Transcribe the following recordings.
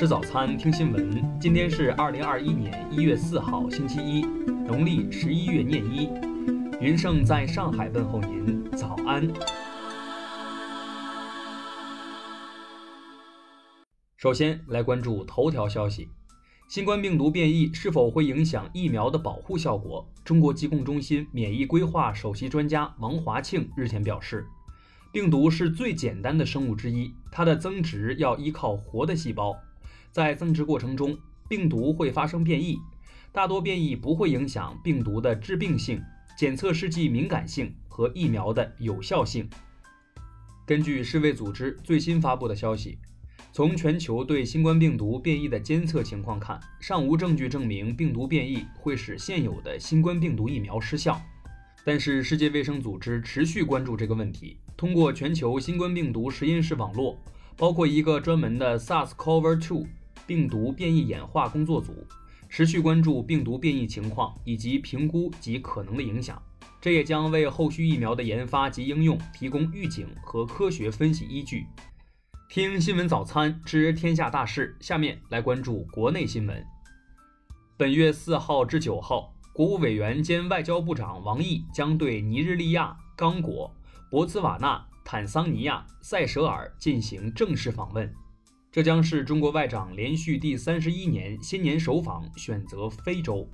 吃早餐，听新闻。今天是二零二一年一月四号，星期一，农历十一月廿一。云盛在上海问候您，早安。首先来关注头条消息：新冠病毒变异是否会影响疫苗的保护效果？中国疾控中心免疫规划首席专家王华庆日前表示。病毒是最简单的生物之一，它的增殖要依靠活的细胞。在增殖过程中，病毒会发生变异，大多变异不会影响病毒的致病性、检测试剂敏感性和疫苗的有效性。根据世卫组织最新发布的消息，从全球对新冠病毒变异的监测情况看，尚无证据证明病毒变异会使现有的新冠病毒疫苗失效。但是，世界卫生组织持续关注这个问题。通过全球新冠病毒实验室网络，包括一个专门的 SARS-CoV-2 病毒变异演化工作组，持续关注病毒变异情况以及评估及可能的影响。这也将为后续疫苗的研发及应用提供预警和科学分析依据。听新闻早餐知天下大事，下面来关注国内新闻。本月四号至九号，国务委员兼外交部长王毅将对尼日利亚、刚果。博茨瓦纳、坦桑尼亚、塞舌尔进行正式访问，这将是中国外长连续第三十一年新年首访选择非洲。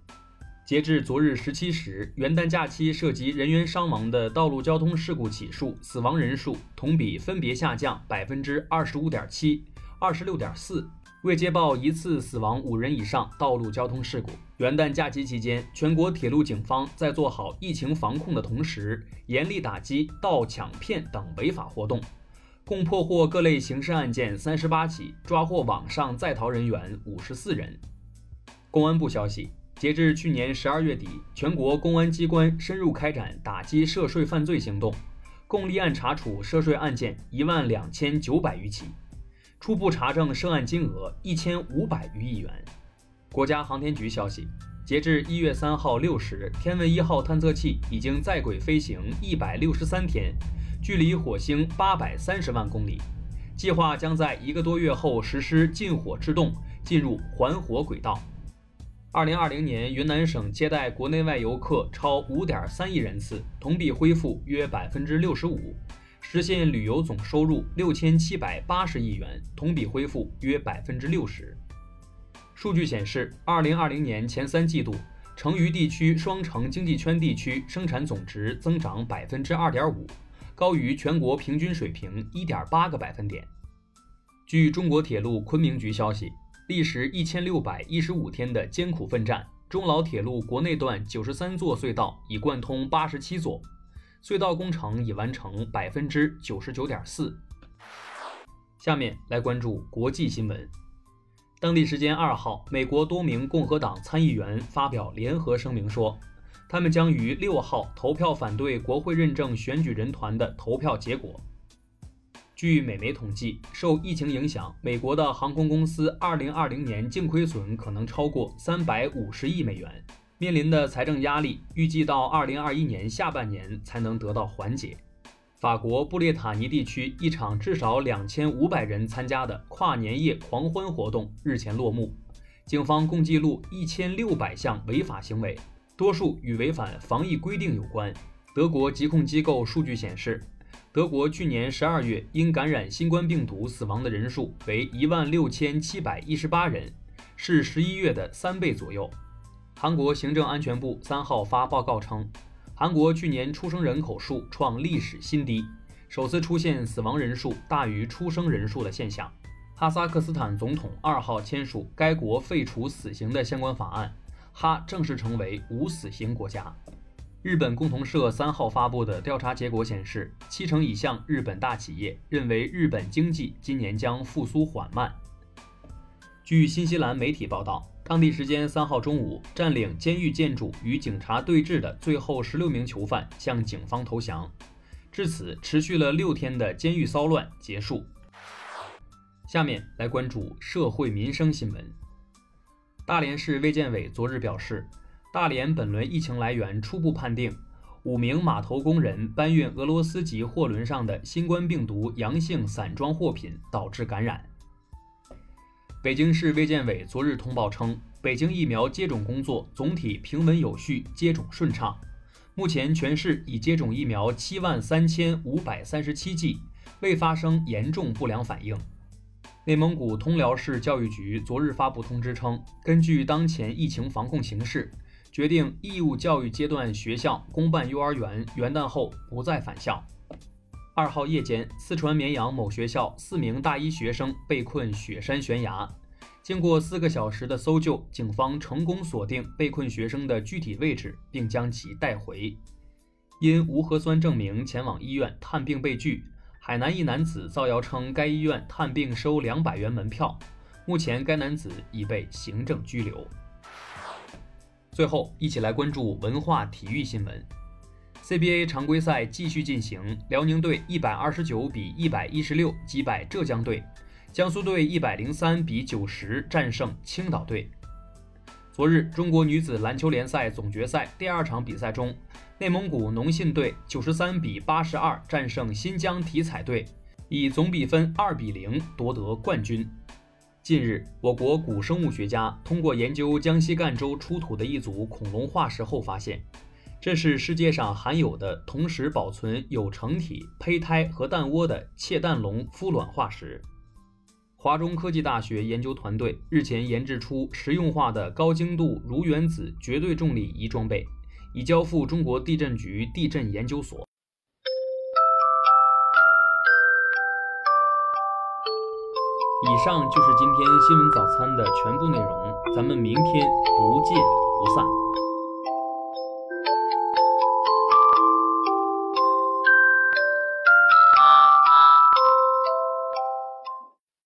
截至昨日十七时，元旦假期涉及人员伤亡的道路交通事故起数、死亡人数同比分别下降百分之二十五点七、二十六点四。未接报一次死亡五人以上道路交通事故。元旦假期期间，全国铁路警方在做好疫情防控的同时，严厉打击盗抢骗等违法活动，共破获各类刑事案件三十八起，抓获网上在逃人员五十四人。公安部消息，截至去年十二月底，全国公安机关深入开展打击涉税犯罪行动，共立案查处涉税案件一万两千九百余起。初步查证涉案金额一千五百余亿元。国家航天局消息，截至一月三号六时，天问一号探测器已经在轨飞行一百六十三天，距离火星八百三十万公里，计划将在一个多月后实施近火制动，进入环火轨道。二零二零年，云南省接待国内外游客超五点三亿人次，同比恢复约百分之六十五。实现旅游总收入六千七百八十亿元，同比恢复约百分之六十。数据显示，二零二零年前三季度，成渝地区双城经济圈地区生产总值增长百分之二点五，高于全国平均水平一点八个百分点。据中国铁路昆明局消息，历时一千六百一十五天的艰苦奋战，中老铁路国内段九十三座隧道已贯通八十七座。隧道工程已完成百分之九十九点四。下面来关注国际新闻。当地时间二号，美国多名共和党参议员发表联合声明说，他们将于六号投票反对国会认证选举人团的投票结果。据美媒统计，受疫情影响，美国的航空公司二零二零年净亏损可能超过三百五十亿美元。面临的财政压力，预计到二零二一年下半年才能得到缓解。法国布列塔尼地区一场至少两千五百人参加的跨年夜狂欢活动日前落幕，警方共记录一千六百项违法行为，多数与违反防疫规定有关。德国疾控机构数据显示，德国去年十二月因感染新冠病毒死亡的人数为一万六千七百一十八人，是十一月的三倍左右。韩国行政安全部三号发报告称，韩国去年出生人口数创历史新低，首次出现死亡人数大于出生人数的现象。哈萨克斯坦总统二号签署该国废除死刑的相关法案，哈正式成为无死刑国家。日本共同社三号发布的调查结果显示，七成以上日本大企业认为日本经济今年将复苏缓慢。据新西兰媒体报道。当地时间三号中午，占领监狱建筑与警察对峙的最后十六名囚犯向警方投降，至此持续了六天的监狱骚乱结束。下面来关注社会民生新闻。大连市卫健委昨日表示，大连本轮疫情来源初步判定，五名码头工人搬运俄罗斯籍货轮上的新冠病毒阳性散装货品导致感染。北京市卫健委昨日通报称，北京疫苗接种工作总体平稳有序，接种顺畅。目前全市已接种疫苗七万三千五百三十七剂，未发生严重不良反应。内蒙古通辽市教育局昨日发布通知称，根据当前疫情防控形势。决定义务教育阶段学校、公办幼儿园元旦后不再返校。二号夜间，四川绵阳某学校四名大一学生被困雪山悬崖，经过四个小时的搜救，警方成功锁定被困学生的具体位置，并将其带回。因无核酸证明前往医院探病被拒，海南一男子造谣称该医院探病收两百元门票，目前该男子已被行政拘留。最后，一起来关注文化体育新闻。CBA 常规赛继续进行，辽宁队一百二十九比一百一十六击败浙江队，江苏队一百零三比九十战胜青岛队。昨日，中国女子篮球联赛总决赛第二场比赛中，内蒙古农信队九十三比八十二战胜新疆体彩队，以总比分二比零夺得冠军。近日，我国古生物学家通过研究江西赣州出土的一组恐龙化石后发现，这是世界上罕有的同时保存有成体、胚胎和蛋窝的窃蛋龙孵卵化石。华中科技大学研究团队日前研制出实用化的高精度如原子绝对重力仪装备，已交付中国地震局地震研究所。以上就是今天新闻早餐的全部内容，咱们明天不见不散。